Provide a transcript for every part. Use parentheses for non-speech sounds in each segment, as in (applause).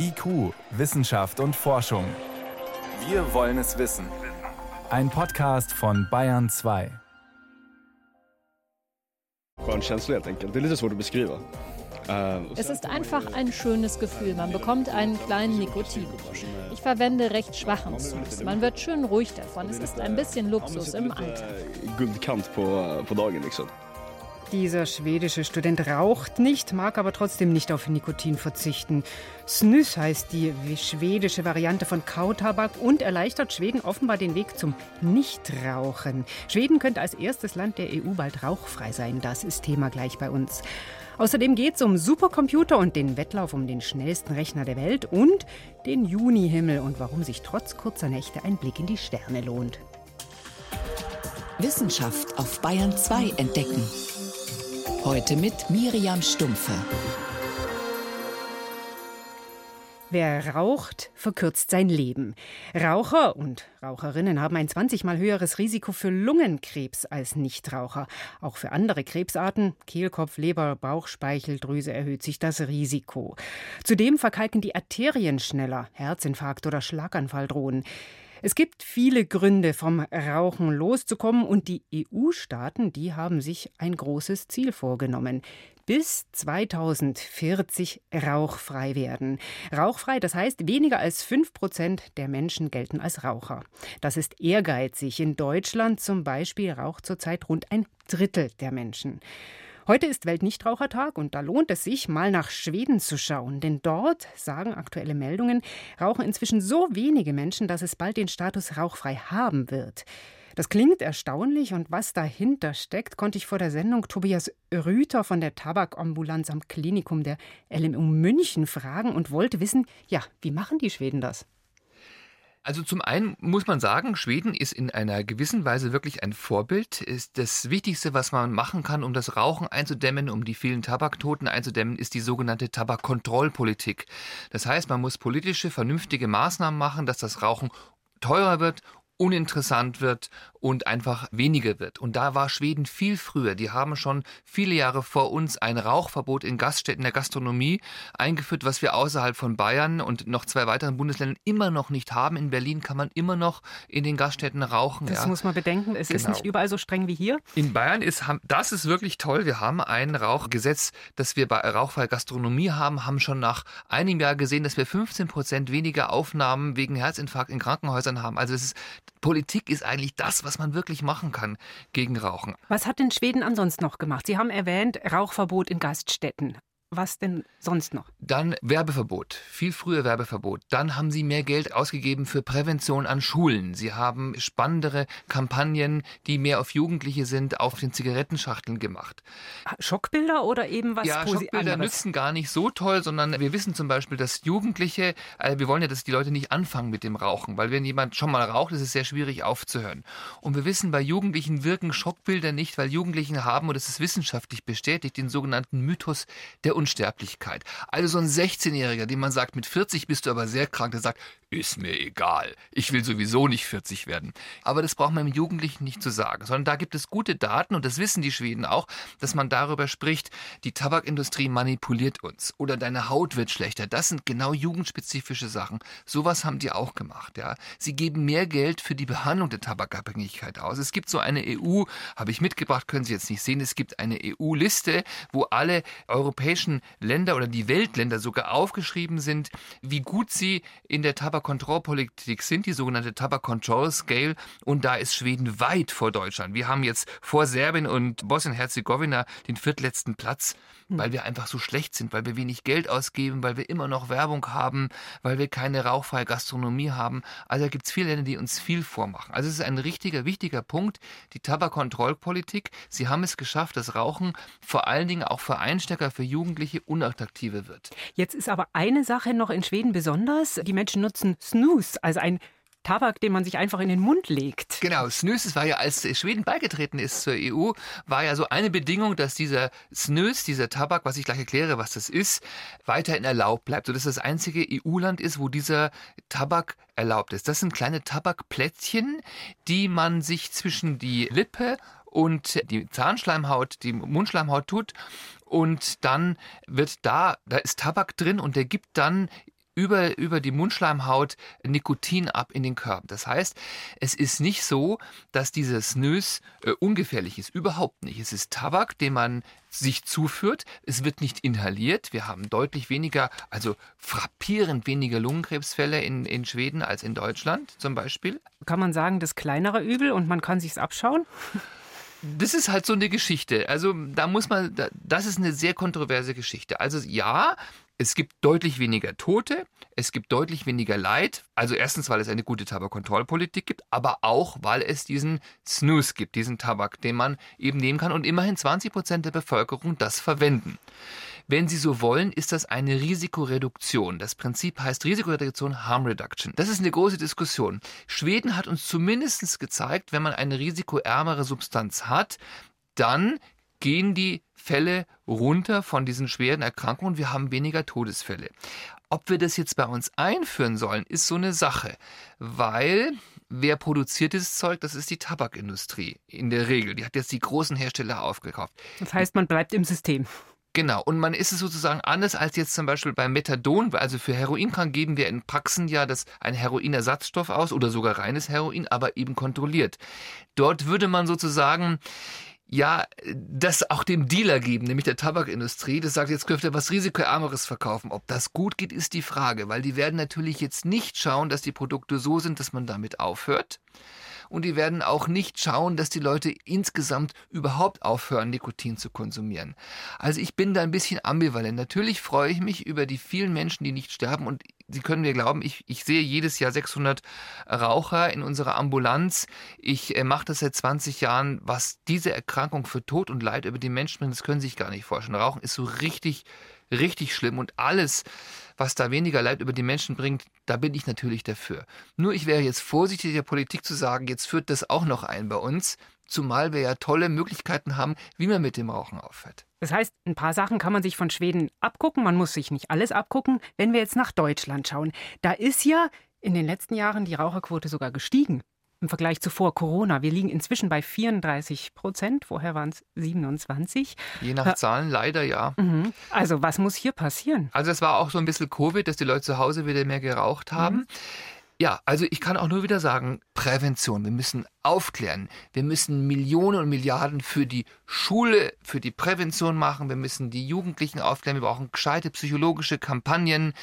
IQ, Wissenschaft und Forschung. Wir wollen es wissen. Ein Podcast von Bayern 2. Skön känsla helt enkelt. Det är lite svårt att beskriva. Eh, Es ist einfach ein schönes Gefühl. Man bekommt einen kleinen Nikotin. Ich verwende recht schwachen Snus. Man wird schön ruhig davon. Es ist ein bisschen Luxus im Alltag. eh, Guldkant på, på dagen liksom. Dieser schwedische Student raucht nicht, mag aber trotzdem nicht auf Nikotin verzichten. Snus heißt die schwedische Variante von Kautabak und erleichtert Schweden offenbar den Weg zum Nichtrauchen. Schweden könnte als erstes Land der EU bald rauchfrei sein. Das ist Thema gleich bei uns. Außerdem geht es um Supercomputer und den Wettlauf um den schnellsten Rechner der Welt und den Junihimmel und warum sich trotz kurzer Nächte ein Blick in die Sterne lohnt. Wissenschaft auf Bayern 2 entdecken. Heute mit Miriam Stumpfe. Wer raucht, verkürzt sein Leben. Raucher und Raucherinnen haben ein 20 mal höheres Risiko für Lungenkrebs als Nichtraucher. Auch für andere Krebsarten, Kehlkopf, Leber, Bauchspeicheldrüse erhöht sich das Risiko. Zudem verkalken die Arterien schneller, Herzinfarkt oder Schlaganfall drohen. Es gibt viele Gründe, vom Rauchen loszukommen und die EU-Staaten, die haben sich ein großes Ziel vorgenommen. Bis 2040 rauchfrei werden. Rauchfrei, das heißt, weniger als 5 Prozent der Menschen gelten als Raucher. Das ist ehrgeizig. In Deutschland zum Beispiel raucht zurzeit rund ein Drittel der Menschen. Heute ist Weltnichtrauchertag und da lohnt es sich, mal nach Schweden zu schauen. Denn dort, sagen aktuelle Meldungen, rauchen inzwischen so wenige Menschen, dass es bald den Status rauchfrei haben wird. Das klingt erstaunlich und was dahinter steckt, konnte ich vor der Sendung Tobias Rüther von der Tabakambulanz am Klinikum der LMU München fragen und wollte wissen, ja, wie machen die Schweden das? Also zum einen muss man sagen, Schweden ist in einer gewissen Weise wirklich ein Vorbild. Ist das Wichtigste, was man machen kann, um das Rauchen einzudämmen, um die vielen Tabaktoten einzudämmen, ist die sogenannte Tabakkontrollpolitik. Das heißt, man muss politische, vernünftige Maßnahmen machen, dass das Rauchen teurer wird uninteressant wird und einfach weniger wird. Und da war Schweden viel früher. Die haben schon viele Jahre vor uns ein Rauchverbot in Gaststätten der Gastronomie eingeführt, was wir außerhalb von Bayern und noch zwei weiteren Bundesländern immer noch nicht haben. In Berlin kann man immer noch in den Gaststätten rauchen. Das ja. muss man bedenken. Es ist Genau. nicht überall so streng wie hier. In Bayern ist, das ist wirklich toll. Wir haben ein Rauchgesetz, das wir bei rauchfreier Gastronomie haben, haben schon nach einem Jahr gesehen, dass wir 15 Prozent weniger Aufnahmen wegen Herzinfarkt in Krankenhäusern haben. Also es ist, Politik ist eigentlich das, was man wirklich machen kann gegen Rauchen. Was hat denn Schweden ansonsten noch gemacht? Sie haben erwähnt, Rauchverbot in Gaststätten. Was denn sonst noch? Dann Werbeverbot, viel früher Werbeverbot. Dann haben sie mehr Geld ausgegeben für Prävention an Schulen. Sie haben spannendere Kampagnen, die mehr auf Jugendliche sind, auf den Zigarettenschachteln gemacht. Schockbilder oder eben was ja, Schockbilder anderes? nützen gar nicht so toll, sondern wir wissen zum Beispiel, dass Jugendliche, äh, wir wollen ja, dass die Leute nicht anfangen mit dem Rauchen, weil wenn jemand schon mal raucht, ist es sehr schwierig aufzuhören. Und wir wissen, bei Jugendlichen wirken Schockbilder nicht, weil Jugendlichen haben, und das ist wissenschaftlich bestätigt, den sogenannten Mythos der Unsterblichkeit. Also so ein 16-Jähriger, dem man sagt, mit 40 bist du aber sehr krank, der sagt, ist mir egal, ich will sowieso nicht 40 werden. Aber das braucht man dem Jugendlichen nicht zu sagen, sondern da gibt es gute Daten und das wissen die Schweden auch, dass man darüber spricht, die Tabakindustrie manipuliert uns oder deine Haut wird schlechter. Das sind genau jugendspezifische Sachen. Sowas haben die auch gemacht. Ja. Sie geben mehr Geld für die Behandlung der Tabakabhängigkeit aus. Es gibt so eine EU, habe ich mitgebracht, können Sie jetzt nicht sehen, es gibt eine EU-Liste, wo alle europäischen Länder oder die Weltländer sogar aufgeschrieben sind, wie gut sie in der Tabakkontrollpolitik sind, die sogenannte Tabak Control Scale. Und da ist Schweden weit vor Deutschland. Wir haben jetzt vor Serbien und Bosnien-Herzegowina den viertletzten Platz, weil wir einfach so schlecht sind, weil wir wenig Geld ausgeben, weil wir immer noch Werbung haben, weil wir keine rauchfreie Gastronomie haben. Also da gibt es viele Länder, die uns viel vormachen. Also es ist ein richtiger, wichtiger Punkt, die Tabakkontrollpolitik. Sie haben es geschafft, dass Rauchen vor allen Dingen auch für Einstecker, für Jugendliche unattraktiver wird. Jetzt ist aber eine Sache noch in Schweden besonders. Die Menschen nutzen Snus, also ein Tabak, den man sich einfach in den Mund legt. Genau, Snus, war ja, als Schweden beigetreten ist zur EU, war ja so eine Bedingung, dass dieser Snus, dieser Tabak, was ich gleich erkläre, was das ist, weiterhin erlaubt bleibt. So dass das einzige EU-Land ist, wo dieser Tabak erlaubt ist. Das sind kleine Tabakplättchen, die man sich zwischen die Lippe und die Zahnschleimhaut, die Mundschleimhaut tut. Und dann wird da, da ist Tabak drin und der gibt dann über, über die Mundschleimhaut Nikotin ab in den Körper. Das heißt, es ist nicht so, dass dieses Snus äh, ungefährlich ist. Überhaupt nicht. Es ist Tabak, den man sich zuführt. Es wird nicht inhaliert. Wir haben deutlich weniger, also frappierend weniger Lungenkrebsfälle in, in Schweden als in Deutschland zum Beispiel. Kann man sagen, das kleinere Übel und man kann sich's abschauen? Das ist halt so eine Geschichte. Also da muss man, das ist eine sehr kontroverse Geschichte. Also ja, es gibt deutlich weniger Tote, es gibt deutlich weniger Leid. Also erstens, weil es eine gute Tabakkontrollpolitik gibt, aber auch, weil es diesen Snooze gibt, diesen Tabak, den man eben nehmen kann und immerhin 20 Prozent der Bevölkerung das verwenden. Wenn Sie so wollen, ist das eine Risikoreduktion. Das Prinzip heißt Risikoreduktion Harm Reduction. Das ist eine große Diskussion. Schweden hat uns zumindest gezeigt, wenn man eine risikoärmere Substanz hat, dann gehen die Fälle runter von diesen schweren Erkrankungen. Wir haben weniger Todesfälle. Ob wir das jetzt bei uns einführen sollen, ist so eine Sache, weil wer produziert dieses Zeug? Das ist die Tabakindustrie in der Regel. Die hat jetzt die großen Hersteller aufgekauft. Das heißt, man bleibt im System. Genau, und man ist es sozusagen anders als jetzt zum Beispiel beim Methadon, also für Heroinkrank geben wir in Praxen ja das ein Heroinersatzstoff aus oder sogar reines Heroin, aber eben kontrolliert. Dort würde man sozusagen ja, das auch dem Dealer geben, nämlich der Tabakindustrie, das sagt, jetzt dürft ihr was Risikoärmeres verkaufen. Ob das gut geht, ist die Frage, weil die werden natürlich jetzt nicht schauen, dass die Produkte so sind, dass man damit aufhört und die werden auch nicht schauen, dass die Leute insgesamt überhaupt aufhören, Nikotin zu konsumieren. Also ich bin da ein bisschen ambivalent. Natürlich freue ich mich über die vielen Menschen, die nicht sterben und Sie können mir glauben, ich, ich sehe jedes Jahr 600 Raucher in unserer Ambulanz. Ich äh, mache das seit 20 Jahren. Was diese Erkrankung für Tod und Leid über die Menschen bringt, das können Sie sich gar nicht vorstellen. Rauchen ist so richtig, richtig schlimm und alles, was da weniger Leid über die Menschen bringt, da bin ich natürlich dafür. Nur ich wäre jetzt vorsichtig der Politik zu sagen, jetzt führt das auch noch ein bei uns, zumal wir ja tolle Möglichkeiten haben, wie man mit dem Rauchen aufhört. Das heißt, ein paar Sachen kann man sich von Schweden abgucken, man muss sich nicht alles abgucken. Wenn wir jetzt nach Deutschland schauen, da ist ja in den letzten Jahren die Raucherquote sogar gestiegen im Vergleich zu vor Corona. Wir liegen inzwischen bei 34 Prozent. Vorher waren es 27. Je nach Zahlen leider ja. Mhm. Also was muss hier passieren? Also es war auch so ein bisschen Covid, dass die Leute zu Hause wieder mehr geraucht haben. Mhm. Ja, also ich kann auch nur wieder sagen, Prävention. Wir müssen aufklären. Wir müssen Millionen und Milliarden für die Schule, für die Prävention machen. Wir müssen die Jugendlichen aufklären. Wir brauchen gescheite psychologische Kampagnen.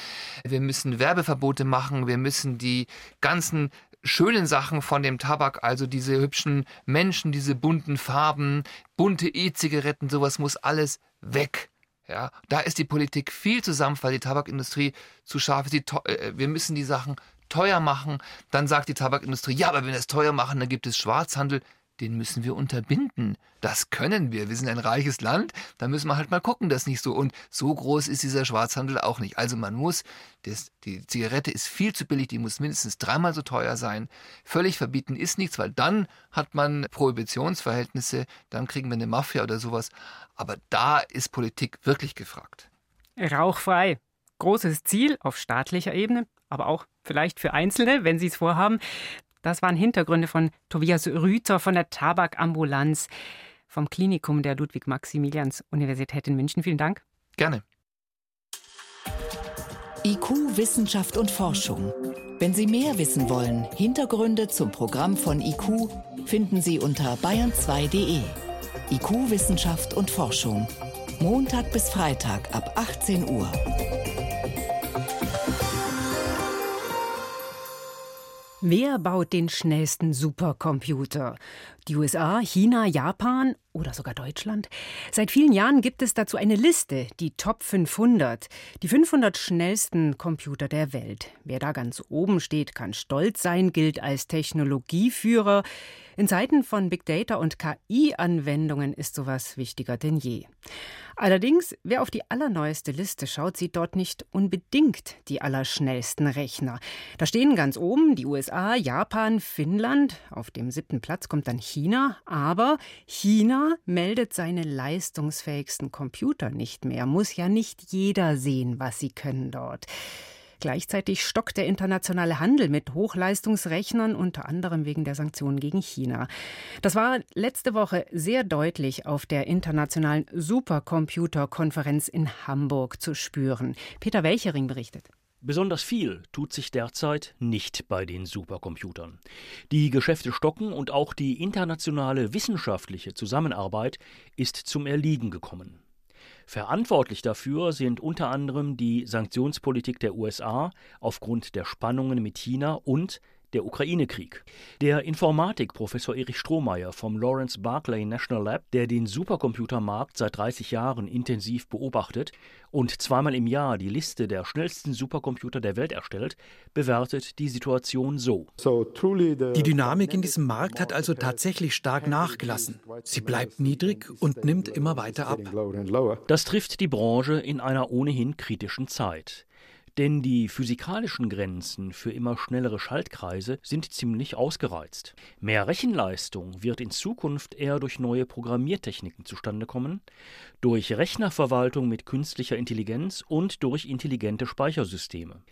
Wir müssen Werbeverbote machen. Wir müssen die ganzen schönen Sachen von dem Tabak, also diese hübschen Menschen, diese bunten Farben, bunte E-Zigaretten, sowas muss alles weg. Ja, da ist die Politik viel zu sanft, weil die Tabakindustrie zu scharf ist. Äh, wir müssen die Sachen teuer machen. Dann sagt die Tabakindustrie, ja, aber wenn wir es teuer machen, dann gibt es Schwarzhandel den müssen wir unterbinden. Das können wir. Wir sind ein reiches Land. Da müssen wir halt mal gucken, dass nicht so. Und so groß ist dieser Schwarzhandel auch nicht. Also man muss, das, die Zigarette ist viel zu billig, die muss mindestens dreimal so teuer sein. Völlig verbieten ist nichts, weil dann hat man Prohibitionsverhältnisse, dann kriegen wir eine Mafia oder sowas. Aber da ist Politik wirklich gefragt. Rauchfrei. Großes Ziel auf staatlicher Ebene, aber auch vielleicht für Einzelne, wenn sie es vorhaben. Das waren Hintergründe von Tobias Rüther von der Tabakambulanz vom Klinikum der Ludwig-Maximilians-Universität in München. Vielen Dank. Gerne. IQ, Wissenschaft und Forschung. Wenn Sie mehr wissen wollen, Hintergründe zum Programm von IQ finden Sie unter bayern2.de. IQ, Wissenschaft und Forschung. Montag bis Freitag ab 18 Uhr. Wer baut den schnellsten Supercomputer? Die USA, China, Japan oder sogar Deutschland? Seit vielen Jahren gibt es dazu eine Liste, die Top 500, die 500 schnellsten Computer der Welt. Wer da ganz oben steht, kann stolz sein, gilt als Technologieführer. In Zeiten von Big Data und KI-Anwendungen ist sowas wichtiger denn je. Allerdings, wer auf die allerneueste Liste schaut, sieht dort nicht unbedingt die allerschnellsten Rechner. Da stehen ganz oben die USA, Japan, Finnland. Auf dem siebten Platz kommt dann China. Aber China meldet seine leistungsfähigsten Computer nicht mehr. Muss ja nicht jeder sehen, was sie können dort. Gleichzeitig stockt der internationale Handel mit Hochleistungsrechnern, unter anderem wegen der Sanktionen gegen China. Das war letzte Woche sehr deutlich auf der internationalen Supercomputerkonferenz in Hamburg zu spüren. Peter Welchering berichtet. Besonders viel tut sich derzeit nicht bei den Supercomputern. Die Geschäfte stocken und auch die internationale wissenschaftliche Zusammenarbeit ist zum Erliegen gekommen. Verantwortlich dafür sind unter anderem die Sanktionspolitik der USA aufgrund der Spannungen mit China und der Ukraine-Krieg. Der Informatikprofessor Erich Strohmeier vom Lawrence Barclay National Lab, der den Supercomputermarkt seit 30 Jahren intensiv beobachtet und zweimal im Jahr die Liste der schnellsten Supercomputer der Welt erstellt, bewertet die Situation so. Die Dynamik in diesem Markt hat also tatsächlich stark nachgelassen. Sie bleibt niedrig und nimmt immer weiter ab. Das trifft die Branche in einer ohnehin kritischen Zeit. Denn die physikalischen Grenzen für immer schnellere Schaltkreise sind ziemlich ausgereizt. Mehr Rechenleistung wird in Zukunft eher durch neue Programmiertechniken zustande kommen, durch Rechnerverwaltung mit künstlicher Intelligenz und durch intelligente Speichersysteme.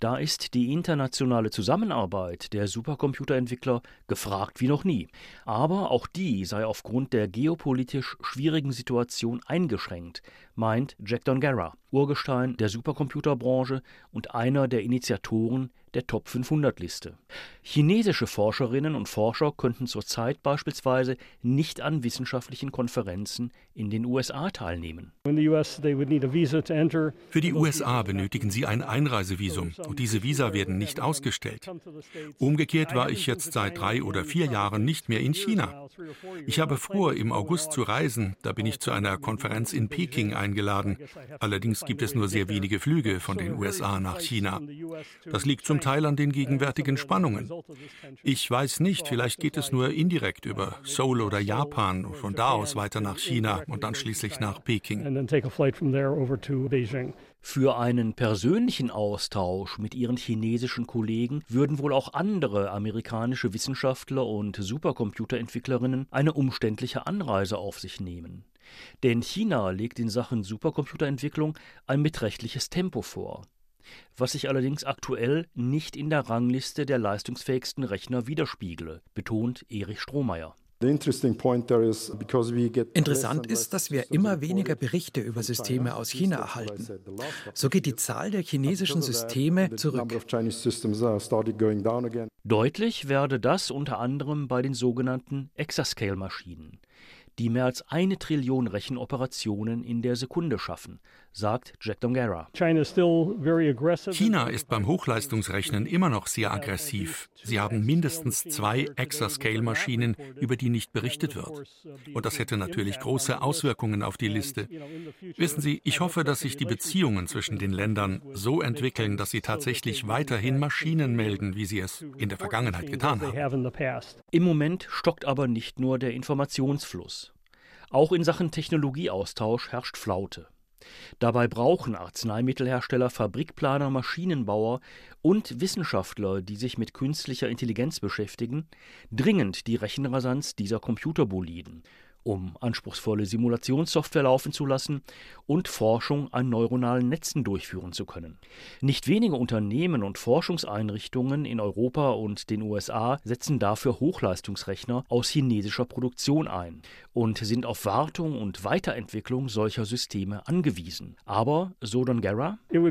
Da ist die internationale Zusammenarbeit der Supercomputerentwickler gefragt wie noch nie. Aber auch die sei aufgrund der geopolitisch schwierigen Situation eingeschränkt, meint Jack Dongara, Urgestein der Supercomputerbranche und einer der Initiatoren der Top 500 Liste. Chinesische Forscherinnen und Forscher könnten zurzeit beispielsweise nicht an wissenschaftlichen Konferenzen in den USA teilnehmen. Für die USA benötigen sie ein Einreisevisum und diese Visa werden nicht ausgestellt. Umgekehrt war ich jetzt seit drei oder vier Jahren nicht mehr in China. Ich habe vor, im August zu reisen, da bin ich zu einer Konferenz in Peking eingeladen. Allerdings gibt es nur sehr wenige Flüge von den USA nach China. Das liegt zum Teil an den gegenwärtigen Spannungen. Ich weiß nicht, vielleicht geht es nur indirekt über Seoul oder Japan und von da aus weiter nach China und dann schließlich nach Peking. Für einen persönlichen Austausch mit ihren chinesischen Kollegen würden wohl auch andere amerikanische Wissenschaftler und Supercomputerentwicklerinnen eine umständliche Anreise auf sich nehmen. Denn China legt in Sachen Supercomputerentwicklung ein beträchtliches Tempo vor was sich allerdings aktuell nicht in der Rangliste der leistungsfähigsten Rechner widerspiegle, betont Erich Strohmeier. Interessant ist, dass wir immer weniger Berichte über Systeme aus China erhalten. So geht die Zahl der chinesischen Systeme zurück. Deutlich werde das unter anderem bei den sogenannten Exascale-Maschinen die mehr als eine Trillion Rechenoperationen in der Sekunde schaffen, sagt Jack Dongara. China ist beim Hochleistungsrechnen immer noch sehr aggressiv. Sie haben mindestens zwei Exascale-Maschinen, über die nicht berichtet wird. Und das hätte natürlich große Auswirkungen auf die Liste. Wissen Sie, ich hoffe, dass sich die Beziehungen zwischen den Ländern so entwickeln, dass sie tatsächlich weiterhin Maschinen melden, wie sie es in der Vergangenheit getan haben. Im Moment stockt aber nicht nur der Informationsfluss. Auch in Sachen Technologieaustausch herrscht Flaute. Dabei brauchen Arzneimittelhersteller, Fabrikplaner, Maschinenbauer und Wissenschaftler, die sich mit künstlicher Intelligenz beschäftigen, dringend die Rechenrasanz dieser Computerboliden um anspruchsvolle Simulationssoftware laufen zu lassen und Forschung an neuronalen Netzen durchführen zu können. Nicht wenige Unternehmen und Forschungseinrichtungen in Europa und den USA setzen dafür Hochleistungsrechner aus chinesischer Produktion ein und sind auf Wartung und Weiterentwicklung solcher Systeme angewiesen. Aber, so Don Guerra, es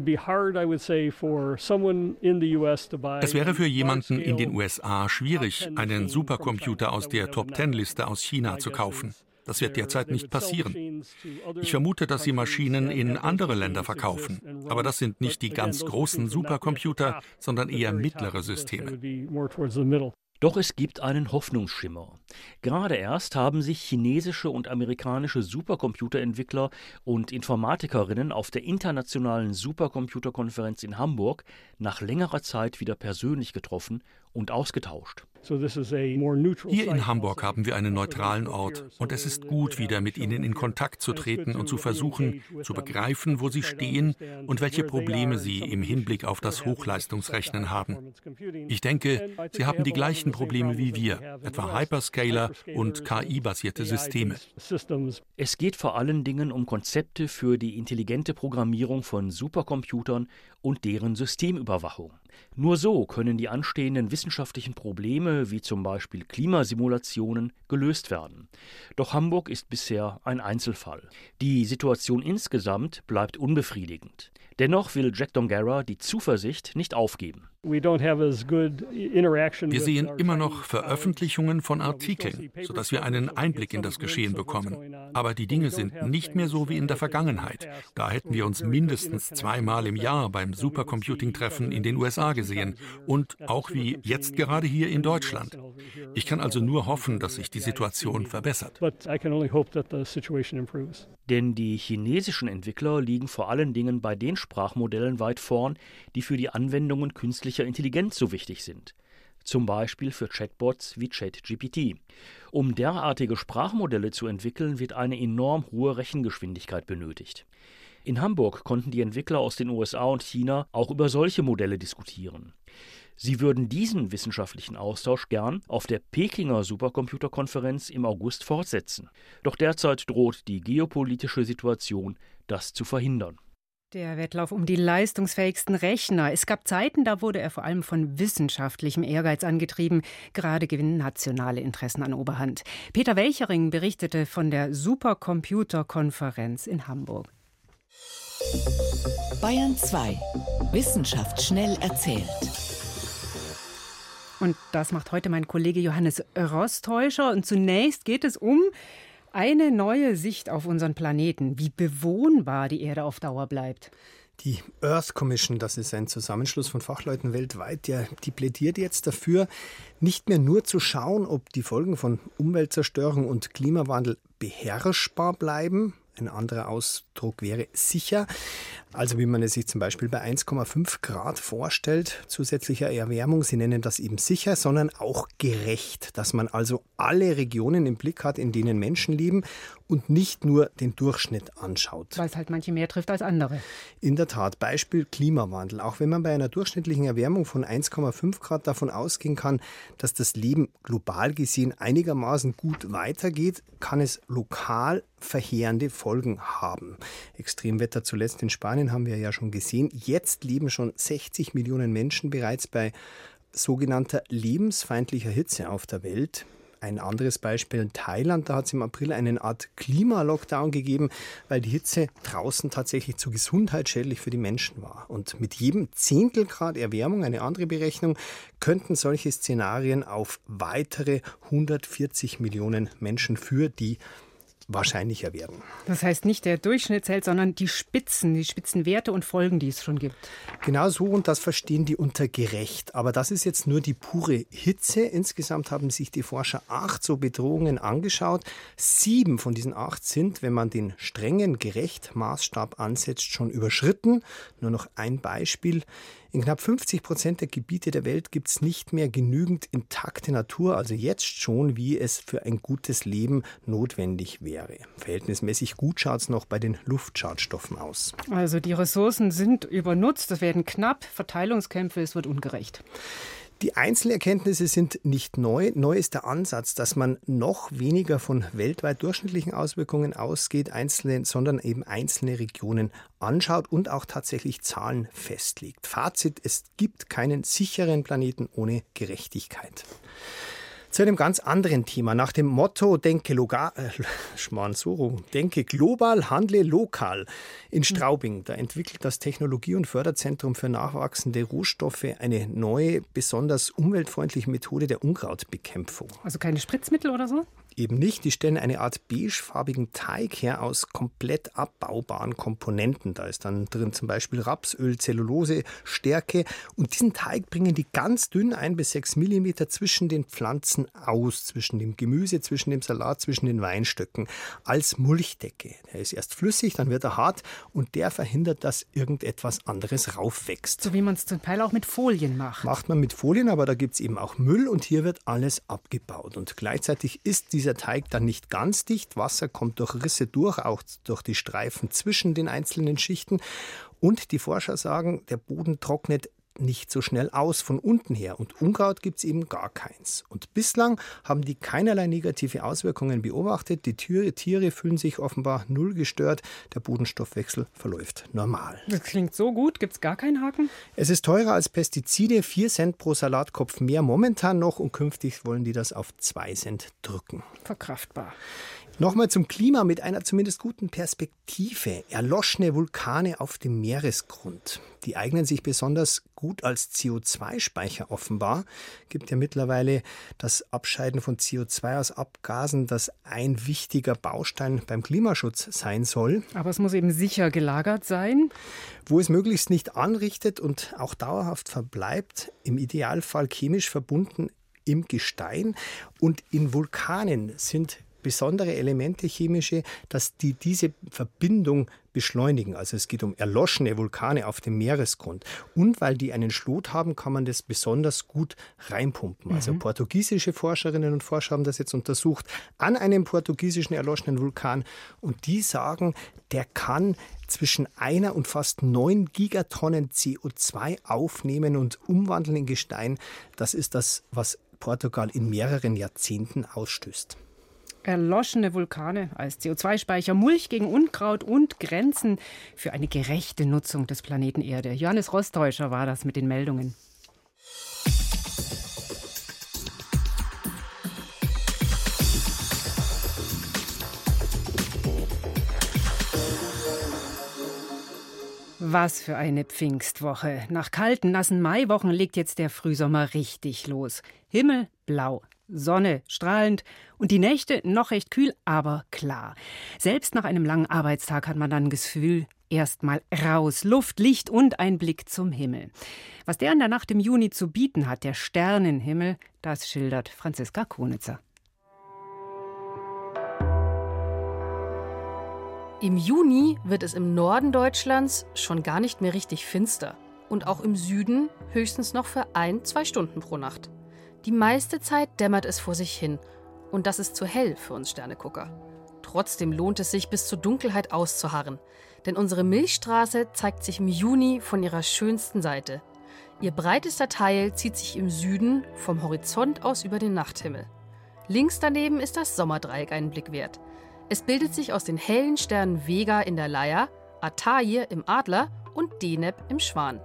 wäre für jemanden in den USA schwierig, einen Supercomputer aus der Top-10-Liste aus China zu kaufen. Das wird derzeit nicht passieren. Ich vermute, dass sie Maschinen in andere Länder verkaufen. Aber das sind nicht die ganz großen Supercomputer, sondern eher mittlere Systeme. Doch es gibt einen Hoffnungsschimmer. Gerade erst haben sich chinesische und amerikanische Supercomputerentwickler und Informatikerinnen auf der internationalen Supercomputerkonferenz in Hamburg nach längerer Zeit wieder persönlich getroffen und ausgetauscht. Hier in Hamburg haben wir einen neutralen Ort und es ist gut, wieder mit ihnen in Kontakt zu treten und zu versuchen, zu begreifen, wo sie stehen und welche Probleme sie im Hinblick auf das Hochleistungsrechnen haben. Ich denke, sie haben die gleichen Probleme wie wir, etwa Hyperscaler und KI-basierte Systeme. Es geht vor allen Dingen um Konzepte für die intelligente Programmierung von Supercomputern und deren Systemüberwachung. Nur so können die anstehenden wissenschaftlichen Probleme, wie zum Beispiel Klimasimulationen, gelöst werden. Doch Hamburg ist bisher ein Einzelfall. Die Situation insgesamt bleibt unbefriedigend. Dennoch will Jack Dongara die Zuversicht nicht aufgeben. Wir sehen immer noch Veröffentlichungen von Artikeln, sodass wir einen Einblick in das Geschehen bekommen. Aber die Dinge sind nicht mehr so wie in der Vergangenheit. Da hätten wir uns mindestens zweimal im Jahr beim Supercomputing-Treffen in den USA gesehen und auch wie jetzt gerade hier in Deutschland. Ich kann also nur hoffen, dass sich die Situation verbessert. Denn die chinesischen Entwickler liegen vor allen Dingen bei den Sprachmodellen weit vorn, die für die Anwendungen künstlicher Intelligenz so wichtig sind. Zum Beispiel für Chatbots wie ChatGPT. Um derartige Sprachmodelle zu entwickeln, wird eine enorm hohe Rechengeschwindigkeit benötigt. In Hamburg konnten die Entwickler aus den USA und China auch über solche Modelle diskutieren. Sie würden diesen wissenschaftlichen Austausch gern auf der Pekinger Supercomputerkonferenz im August fortsetzen. Doch derzeit droht die geopolitische Situation, das zu verhindern. Der Wettlauf um die leistungsfähigsten Rechner. Es gab Zeiten, da wurde er vor allem von wissenschaftlichem Ehrgeiz angetrieben. Gerade gewinnen nationale Interessen an Oberhand. Peter Welchering berichtete von der Supercomputerkonferenz in Hamburg. Bayern 2. Wissenschaft schnell erzählt. Und das macht heute mein Kollege Johannes Rostäuscher. Und zunächst geht es um eine neue Sicht auf unseren Planeten, wie bewohnbar die Erde auf Dauer bleibt. Die Earth Commission, das ist ein Zusammenschluss von Fachleuten weltweit, der, die plädiert jetzt dafür, nicht mehr nur zu schauen, ob die Folgen von Umweltzerstörung und Klimawandel beherrschbar bleiben, ein anderer Ausdruck wäre sicher. Also wie man es sich zum Beispiel bei 1,5 Grad vorstellt, zusätzlicher Erwärmung, Sie nennen das eben sicher, sondern auch gerecht, dass man also alle Regionen im Blick hat, in denen Menschen leben und nicht nur den Durchschnitt anschaut. Weil es halt manche mehr trifft als andere. In der Tat, Beispiel Klimawandel. Auch wenn man bei einer durchschnittlichen Erwärmung von 1,5 Grad davon ausgehen kann, dass das Leben global gesehen einigermaßen gut weitergeht, kann es lokal verheerende Folgen haben. Extremwetter zuletzt in Spanien haben wir ja schon gesehen. Jetzt leben schon 60 Millionen Menschen bereits bei sogenannter lebensfeindlicher Hitze auf der Welt. Ein anderes Beispiel in Thailand, da hat es im April eine Art Klimalockdown gegeben, weil die Hitze draußen tatsächlich zu gesundheitsschädlich für die Menschen war. Und mit jedem Zehntelgrad Erwärmung, eine andere Berechnung, könnten solche Szenarien auf weitere 140 Millionen Menschen für die wahrscheinlicher werden. Das heißt nicht der Durchschnitt zählt, sondern die Spitzen, die Spitzenwerte und Folgen, die es schon gibt. Genau so und das verstehen die unter gerecht. Aber das ist jetzt nur die pure Hitze. Insgesamt haben sich die Forscher acht so Bedrohungen angeschaut. Sieben von diesen acht sind, wenn man den strengen gerecht Maßstab ansetzt, schon überschritten. Nur noch ein Beispiel. In knapp 50 Prozent der Gebiete der Welt gibt es nicht mehr genügend intakte Natur, also jetzt schon, wie es für ein gutes Leben notwendig wäre. Verhältnismäßig gut schaut es noch bei den Luftschadstoffen aus. Also die Ressourcen sind übernutzt, es werden knapp, Verteilungskämpfe, es wird ungerecht. Die Einzelerkenntnisse sind nicht neu. Neu ist der Ansatz, dass man noch weniger von weltweit durchschnittlichen Auswirkungen ausgeht, einzelne, sondern eben einzelne Regionen anschaut und auch tatsächlich Zahlen festlegt. Fazit, es gibt keinen sicheren Planeten ohne Gerechtigkeit. Zu einem ganz anderen Thema. Nach dem Motto Denke, Loga äh, (laughs) Denke global, handle lokal. In Straubing, da entwickelt das Technologie- und Förderzentrum für nachwachsende Rohstoffe eine neue, besonders umweltfreundliche Methode der Unkrautbekämpfung. Also keine Spritzmittel oder so? Eben nicht. Die stellen eine Art beigefarbigen Teig her aus komplett abbaubaren Komponenten. Da ist dann drin zum Beispiel Rapsöl, Zellulose, Stärke. Und diesen Teig bringen die ganz dünn ein bis sechs Millimeter zwischen den Pflanzen aus, zwischen dem Gemüse, zwischen dem Salat, zwischen den Weinstöcken als Mulchdecke. Der ist erst flüssig, dann wird er hart und der verhindert, dass irgendetwas anderes raufwächst. So wie man es zum Teil auch mit Folien macht. Macht man mit Folien, aber da gibt es eben auch Müll und hier wird alles abgebaut. Und gleichzeitig ist dieser dieser Teig dann nicht ganz dicht. Wasser kommt durch Risse durch, auch durch die Streifen zwischen den einzelnen Schichten. Und die Forscher sagen, der Boden trocknet nicht so schnell aus von unten her und Unkraut gibt es eben gar keins. Und bislang haben die keinerlei negative Auswirkungen beobachtet. Die Tiere, Tiere fühlen sich offenbar null gestört. Der Bodenstoffwechsel verläuft normal. Das klingt so gut. Gibt es gar keinen Haken? Es ist teurer als Pestizide. 4 Cent pro Salatkopf mehr momentan noch und künftig wollen die das auf 2 Cent drücken. Verkraftbar. Nochmal zum Klima mit einer zumindest guten Perspektive. Erloschene Vulkane auf dem Meeresgrund. Die eignen sich besonders gut als CO2-Speicher offenbar. Gibt ja mittlerweile das Abscheiden von CO2 aus Abgasen, das ein wichtiger Baustein beim Klimaschutz sein soll. Aber es muss eben sicher gelagert sein. Wo es möglichst nicht anrichtet und auch dauerhaft verbleibt, im Idealfall chemisch verbunden im Gestein. Und in Vulkanen sind besondere Elemente chemische, dass die diese Verbindung beschleunigen. Also es geht um erloschene Vulkane auf dem Meeresgrund. Und weil die einen Schlot haben, kann man das besonders gut reinpumpen. Also mhm. portugiesische Forscherinnen und Forscher haben das jetzt untersucht an einem portugiesischen erloschenen Vulkan. Und die sagen, der kann zwischen einer und fast neun Gigatonnen CO2 aufnehmen und umwandeln in Gestein. Das ist das, was Portugal in mehreren Jahrzehnten ausstößt erloschene Vulkane als CO2-Speicher, Mulch gegen Unkraut und Grenzen für eine gerechte Nutzung des Planeten Erde. Johannes Rostäuscher war das mit den Meldungen. Was für eine Pfingstwoche. Nach kalten, nassen Maiwochen legt jetzt der Frühsommer richtig los. Himmel blau, Sonne strahlend und die Nächte noch recht kühl, aber klar. Selbst nach einem langen Arbeitstag hat man dann das Gefühl, erstmal raus, Luft, Licht und ein Blick zum Himmel. Was der in der Nacht im Juni zu bieten hat, der Sternenhimmel, das schildert Franziska Konitzer. Im Juni wird es im Norden Deutschlands schon gar nicht mehr richtig finster und auch im Süden höchstens noch für ein, zwei Stunden pro Nacht. Die meiste Zeit dämmert es vor sich hin. Und das ist zu hell für uns Sternegucker. Trotzdem lohnt es sich, bis zur Dunkelheit auszuharren. Denn unsere Milchstraße zeigt sich im Juni von ihrer schönsten Seite. Ihr breitester Teil zieht sich im Süden vom Horizont aus über den Nachthimmel. Links daneben ist das Sommerdreieck einen Blick wert. Es bildet sich aus den hellen Sternen Vega in der Leier, Atair im Adler und Deneb im Schwan.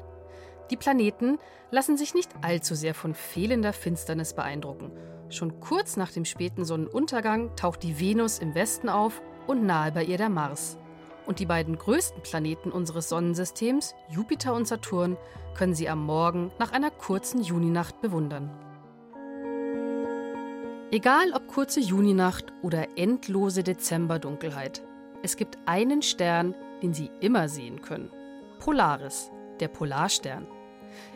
Die Planeten lassen sich nicht allzu sehr von fehlender Finsternis beeindrucken. Schon kurz nach dem späten Sonnenuntergang taucht die Venus im Westen auf und nahe bei ihr der Mars. Und die beiden größten Planeten unseres Sonnensystems, Jupiter und Saturn, können Sie am Morgen nach einer kurzen Juninacht bewundern. Egal ob kurze Juninacht oder endlose Dezemberdunkelheit, es gibt einen Stern, den Sie immer sehen können. Polaris, der Polarstern.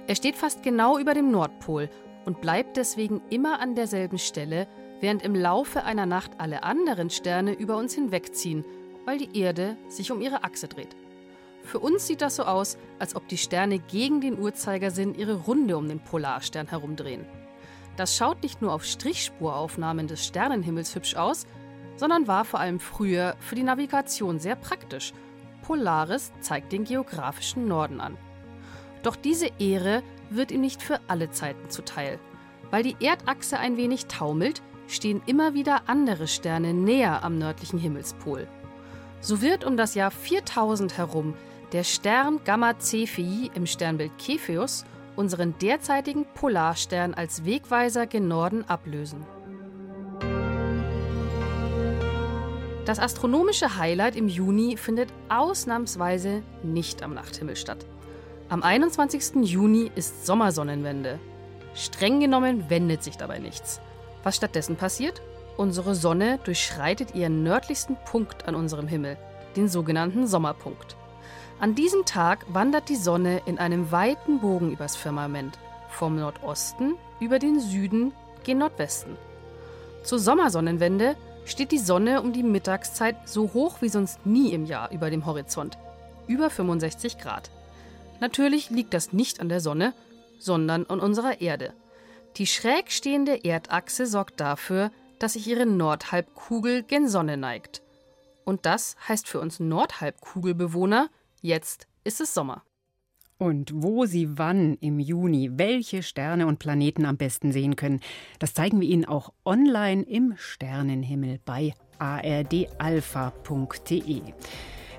Er steht fast genau über dem Nordpol und bleibt deswegen immer an derselben Stelle, während im Laufe einer Nacht alle anderen Sterne über uns hinwegziehen, weil die Erde sich um ihre Achse dreht. Für uns sieht das so aus, als ob die Sterne gegen den Uhrzeigersinn ihre Runde um den Polarstern herumdrehen. Das schaut nicht nur auf Strichspuraufnahmen des Sternenhimmels hübsch aus, sondern war vor allem früher für die Navigation sehr praktisch. Polaris zeigt den geografischen Norden an. Doch diese Ehre wird ihm nicht für alle Zeiten zuteil. Weil die Erdachse ein wenig taumelt, stehen immer wieder andere Sterne näher am nördlichen Himmelspol. So wird um das Jahr 4000 herum der Stern Gamma Cephei im Sternbild Cepheus unseren derzeitigen Polarstern als Wegweiser gen Norden ablösen. Das astronomische Highlight im Juni findet ausnahmsweise nicht am Nachthimmel statt. Am 21. Juni ist Sommersonnenwende. Streng genommen wendet sich dabei nichts. Was stattdessen passiert? Unsere Sonne durchschreitet ihren nördlichsten Punkt an unserem Himmel, den sogenannten Sommerpunkt. An diesem Tag wandert die Sonne in einem weiten Bogen übers Firmament, vom Nordosten über den Süden gen Nordwesten. Zur Sommersonnenwende steht die Sonne um die Mittagszeit so hoch wie sonst nie im Jahr über dem Horizont, über 65 Grad. Natürlich liegt das nicht an der Sonne, sondern an unserer Erde. Die schräg stehende Erdachse sorgt dafür, dass sich ihre Nordhalbkugel gen Sonne neigt. Und das heißt für uns Nordhalbkugelbewohner, jetzt ist es Sommer. Und wo Sie wann im Juni welche Sterne und Planeten am besten sehen können, das zeigen wir Ihnen auch online im Sternenhimmel bei ardalpha.de.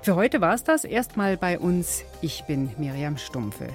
Für heute war es das erstmal bei uns. Ich bin Miriam Stumpfe.